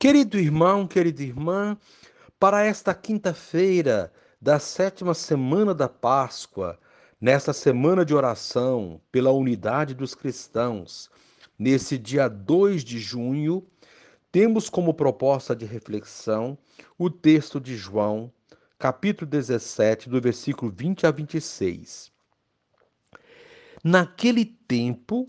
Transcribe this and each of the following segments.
Querido irmão, querida irmã, para esta quinta-feira da sétima semana da Páscoa, nesta semana de oração pela unidade dos cristãos, nesse dia 2 de junho, temos como proposta de reflexão o texto de João, capítulo 17, do versículo 20 a 26. Naquele tempo,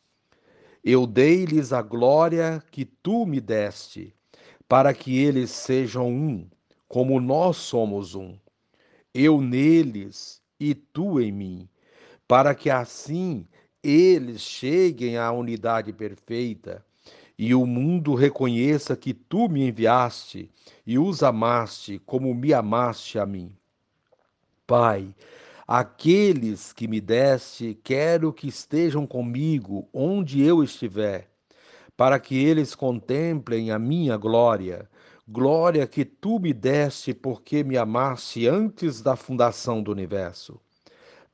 Eu dei-lhes a glória que tu me deste, para que eles sejam um, como nós somos um. Eu neles e tu em mim, para que assim eles cheguem à unidade perfeita e o mundo reconheça que tu me enviaste e os amaste como me amaste a mim. Pai, Aqueles que me deste, quero que estejam comigo onde eu estiver, para que eles contemplem a minha glória, glória que tu me deste porque me amaste antes da fundação do universo.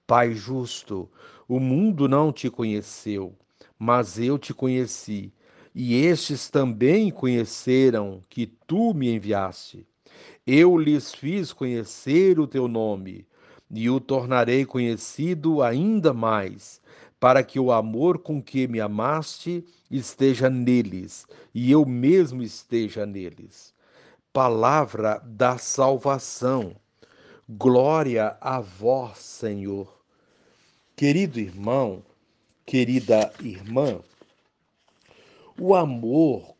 Pai justo, o mundo não te conheceu, mas eu te conheci, e estes também conheceram que tu me enviaste. Eu lhes fiz conhecer o teu nome e o tornarei conhecido ainda mais, para que o amor com que me amaste esteja neles e eu mesmo esteja neles. Palavra da salvação. Glória a vós, Senhor. Querido irmão, querida irmã, o amor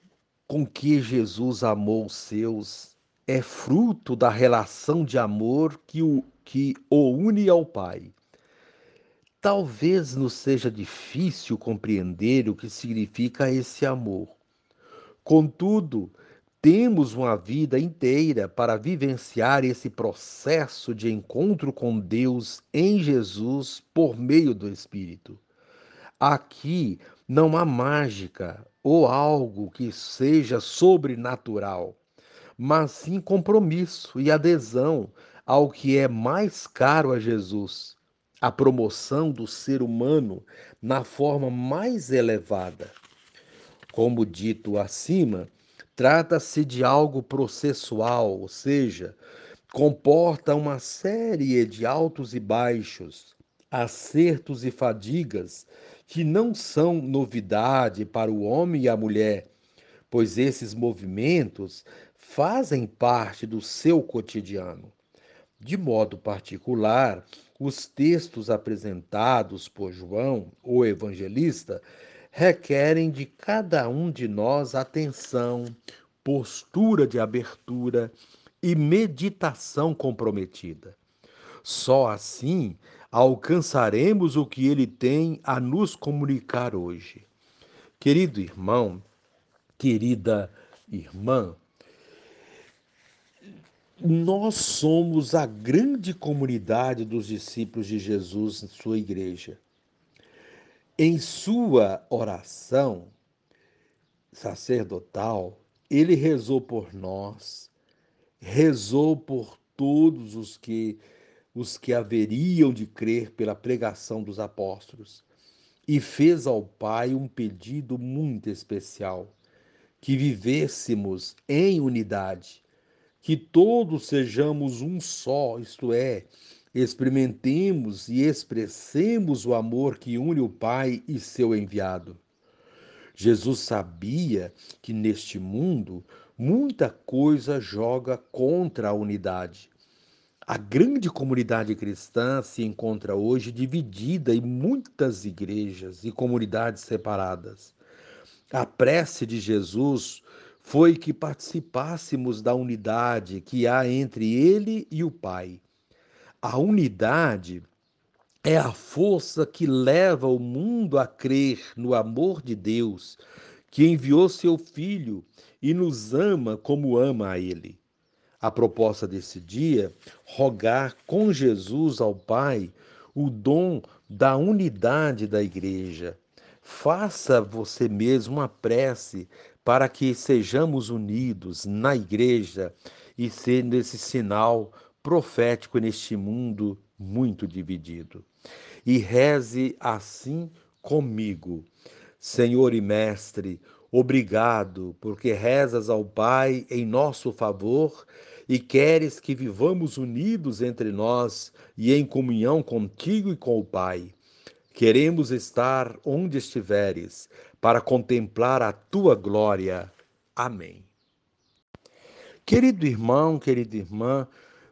com que Jesus amou os seus é fruto da relação de amor que o que o une ao Pai. Talvez nos seja difícil compreender o que significa esse amor. Contudo, temos uma vida inteira para vivenciar esse processo de encontro com Deus em Jesus por meio do Espírito. Aqui não há mágica ou algo que seja sobrenatural, mas sim compromisso e adesão ao que é mais caro a Jesus, a promoção do ser humano na forma mais elevada. Como dito acima, trata-se de algo processual, ou seja, comporta uma série de altos e baixos, acertos e fadigas que não são novidade para o homem e a mulher, pois esses movimentos fazem parte do seu cotidiano. De modo particular, os textos apresentados por João, o evangelista, requerem de cada um de nós atenção, postura de abertura e meditação comprometida. Só assim alcançaremos o que ele tem a nos comunicar hoje. Querido irmão, querida irmã, nós somos a grande comunidade dos discípulos de Jesus sua igreja. Em sua oração sacerdotal, ele rezou por nós, rezou por todos os que os que haveriam de crer pela pregação dos apóstolos e fez ao Pai um pedido muito especial, que vivêssemos em unidade que todos sejamos um só, isto é, experimentemos e expressemos o amor que une o Pai e seu enviado. Jesus sabia que neste mundo muita coisa joga contra a unidade. A grande comunidade cristã se encontra hoje dividida em muitas igrejas e comunidades separadas. A prece de Jesus foi que participássemos da unidade que há entre ele e o Pai. A unidade é a força que leva o mundo a crer no amor de Deus, que enviou seu Filho e nos ama como ama a Ele. A proposta desse dia, rogar com Jesus ao Pai o dom da unidade da igreja. Faça você mesmo uma prece para que sejamos unidos na igreja e sendo esse sinal profético neste mundo muito dividido. E reze assim comigo. Senhor e Mestre, obrigado, porque rezas ao Pai em nosso favor e queres que vivamos unidos entre nós e em comunhão contigo e com o Pai. Queremos estar onde estiveres para contemplar a tua glória. Amém. Querido irmão, querida irmã,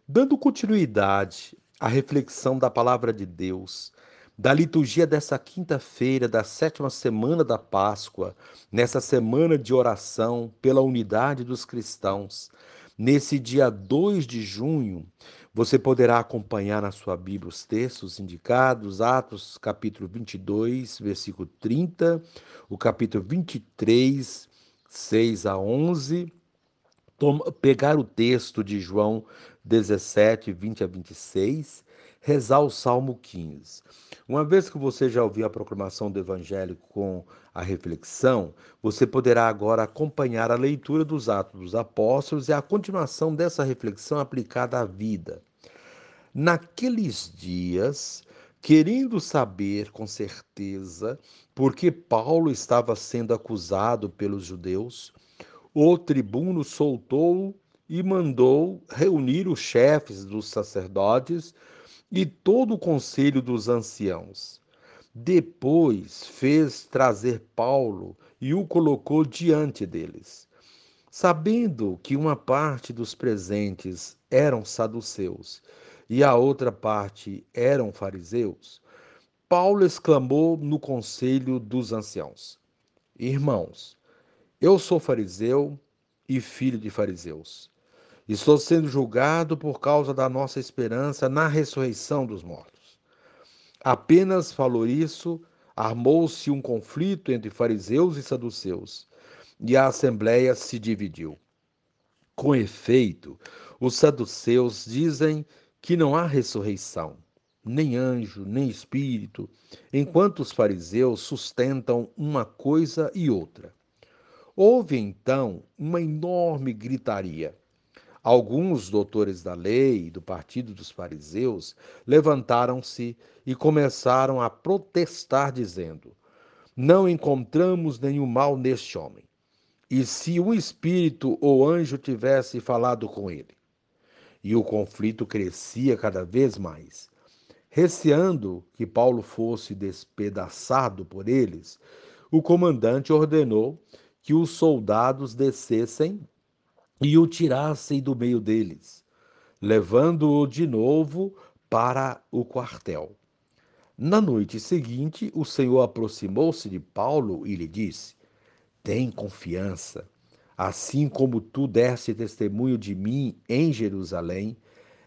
dando continuidade à reflexão da palavra de Deus, da liturgia dessa quinta-feira, da sétima semana da Páscoa, nessa semana de oração pela unidade dos cristãos, nesse dia 2 de junho, você poderá acompanhar na sua Bíblia os textos indicados, Atos capítulo 22, versículo 30, o capítulo 23, 6 a 11, toma, pegar o texto de João 17, 20 a 26, rezar o Salmo 15. Uma vez que você já ouviu a proclamação do Evangelho com a reflexão, você poderá agora acompanhar a leitura dos Atos dos Apóstolos e a continuação dessa reflexão aplicada à vida. Naqueles dias, querendo saber com certeza por que Paulo estava sendo acusado pelos judeus, o tribuno soltou e mandou reunir os chefes dos sacerdotes e todo o conselho dos anciãos. Depois fez trazer Paulo e o colocou diante deles. Sabendo que uma parte dos presentes eram saduceus e a outra parte eram fariseus, Paulo exclamou no conselho dos anciãos: Irmãos, eu sou fariseu e filho de fariseus. Estou sendo julgado por causa da nossa esperança na ressurreição dos mortos. Apenas falou isso, armou-se um conflito entre fariseus e saduceus, e a assembleia se dividiu. Com efeito, os saduceus dizem que não há ressurreição, nem anjo, nem espírito, enquanto os fariseus sustentam uma coisa e outra. Houve então uma enorme gritaria. Alguns doutores da lei do partido dos fariseus levantaram-se e começaram a protestar, dizendo: Não encontramos nenhum mal neste homem. E se um espírito ou anjo tivesse falado com ele? E o conflito crescia cada vez mais. Receando que Paulo fosse despedaçado por eles, o comandante ordenou que os soldados descessem e o tirassem do meio deles, levando-o de novo para o quartel. Na noite seguinte, o Senhor aproximou-se de Paulo e lhe disse: Tem confiança, assim como tu deste testemunho de mim em Jerusalém,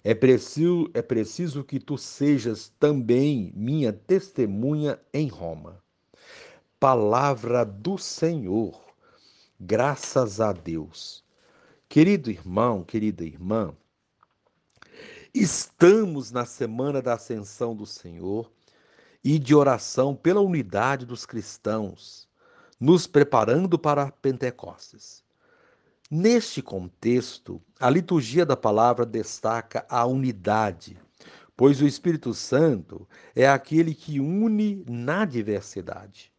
é preciso, é preciso que tu sejas também minha testemunha em Roma. Palavra do Senhor. Graças a Deus. Querido irmão, querida irmã, estamos na semana da ascensão do Senhor e de oração pela unidade dos cristãos, nos preparando para Pentecostes. Neste contexto, a liturgia da palavra destaca a unidade, pois o Espírito Santo é aquele que une na diversidade.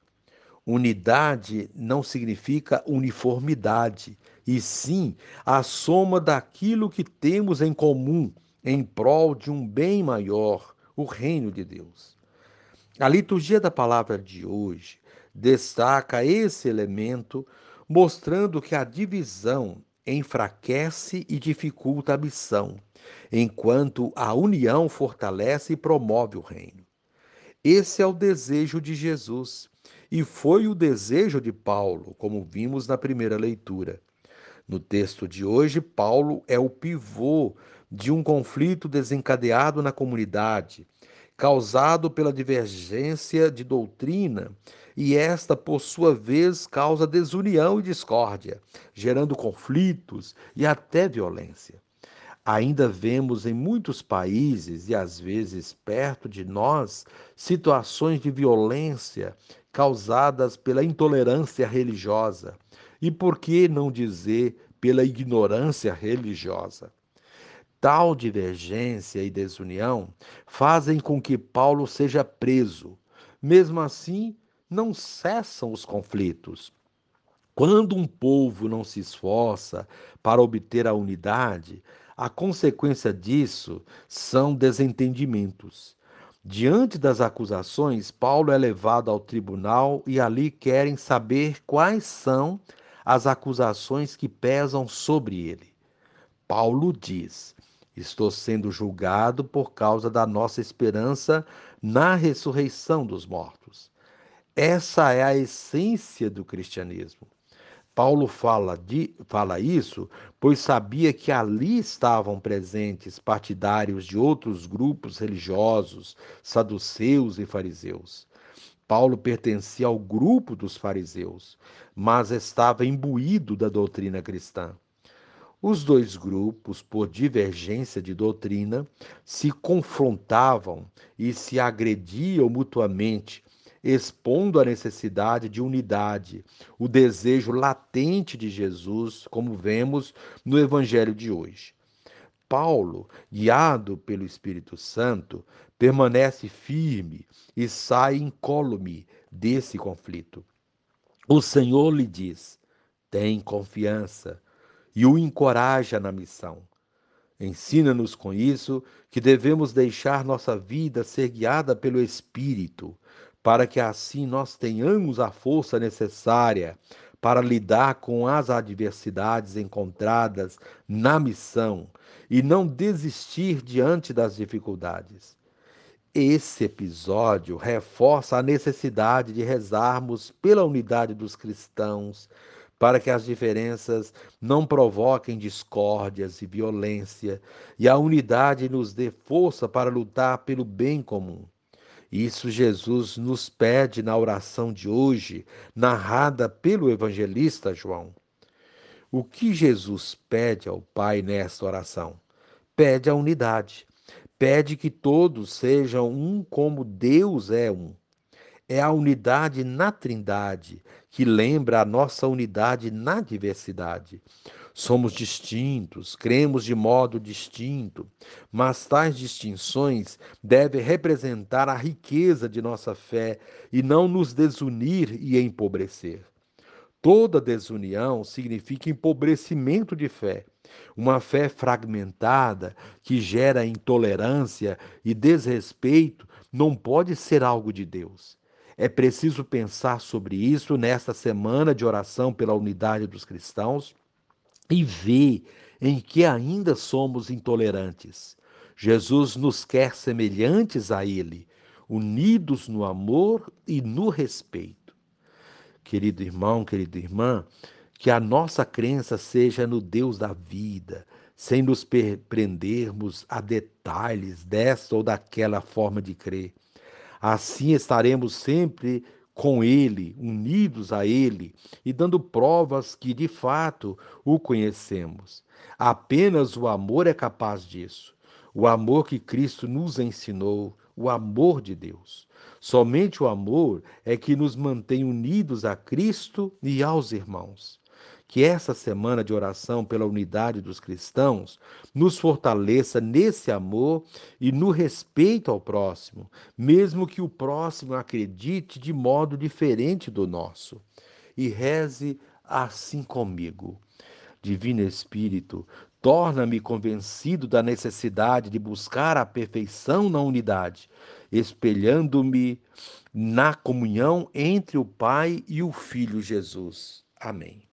Unidade não significa uniformidade, e sim a soma daquilo que temos em comum em prol de um bem maior, o reino de Deus. A liturgia da palavra de hoje destaca esse elemento, mostrando que a divisão enfraquece e dificulta a missão, enquanto a união fortalece e promove o reino. Esse é o desejo de Jesus e foi o desejo de Paulo, como vimos na primeira leitura. No texto de hoje, Paulo é o pivô de um conflito desencadeado na comunidade, causado pela divergência de doutrina, e esta, por sua vez, causa desunião e discórdia, gerando conflitos e até violência. Ainda vemos em muitos países e às vezes perto de nós situações de violência causadas pela intolerância religiosa e por que não dizer pela ignorância religiosa. Tal divergência e desunião fazem com que Paulo seja preso. Mesmo assim, não cessam os conflitos. Quando um povo não se esforça para obter a unidade, a consequência disso são desentendimentos. Diante das acusações, Paulo é levado ao tribunal e ali querem saber quais são as acusações que pesam sobre ele. Paulo diz: Estou sendo julgado por causa da nossa esperança na ressurreição dos mortos. Essa é a essência do cristianismo. Paulo fala, de, fala isso, pois sabia que ali estavam presentes partidários de outros grupos religiosos, saduceus e fariseus. Paulo pertencia ao grupo dos fariseus, mas estava imbuído da doutrina cristã. Os dois grupos, por divergência de doutrina, se confrontavam e se agrediam mutuamente, expondo a necessidade de unidade, o desejo latente de Jesus, como vemos no evangelho de hoje. Paulo, guiado pelo Espírito Santo, permanece firme e sai incólume desse conflito. O Senhor lhe diz: tem confiança e o encoraja na missão. Ensina-nos com isso que devemos deixar nossa vida ser guiada pelo Espírito, para que assim nós tenhamos a força necessária para lidar com as adversidades encontradas na missão e não desistir diante das dificuldades. Esse episódio reforça a necessidade de rezarmos pela unidade dos cristãos, para que as diferenças não provoquem discórdias e violência, e a unidade nos dê força para lutar pelo bem comum. Isso Jesus nos pede na oração de hoje, narrada pelo evangelista João. O que Jesus pede ao Pai nesta oração? Pede a unidade. Pede que todos sejam um como Deus é um. É a unidade na Trindade que lembra a nossa unidade na diversidade. Somos distintos, cremos de modo distinto, mas tais distinções devem representar a riqueza de nossa fé e não nos desunir e empobrecer. Toda desunião significa empobrecimento de fé, uma fé fragmentada que gera intolerância e desrespeito não pode ser algo de Deus. É preciso pensar sobre isso nesta semana de oração pela unidade dos cristãos e ver em que ainda somos intolerantes. Jesus nos quer semelhantes a Ele, unidos no amor e no respeito. Querido irmão, querida irmã, que a nossa crença seja no Deus da vida, sem nos prendermos a detalhes dessa ou daquela forma de crer. Assim estaremos sempre com Ele, unidos a Ele e dando provas que de fato o conhecemos. Apenas o amor é capaz disso. O amor que Cristo nos ensinou, o amor de Deus. Somente o amor é que nos mantém unidos a Cristo e aos irmãos. Que essa semana de oração pela unidade dos cristãos nos fortaleça nesse amor e no respeito ao próximo, mesmo que o próximo acredite de modo diferente do nosso. E reze assim comigo. Divino Espírito, torna-me convencido da necessidade de buscar a perfeição na unidade, espelhando-me na comunhão entre o Pai e o Filho Jesus. Amém.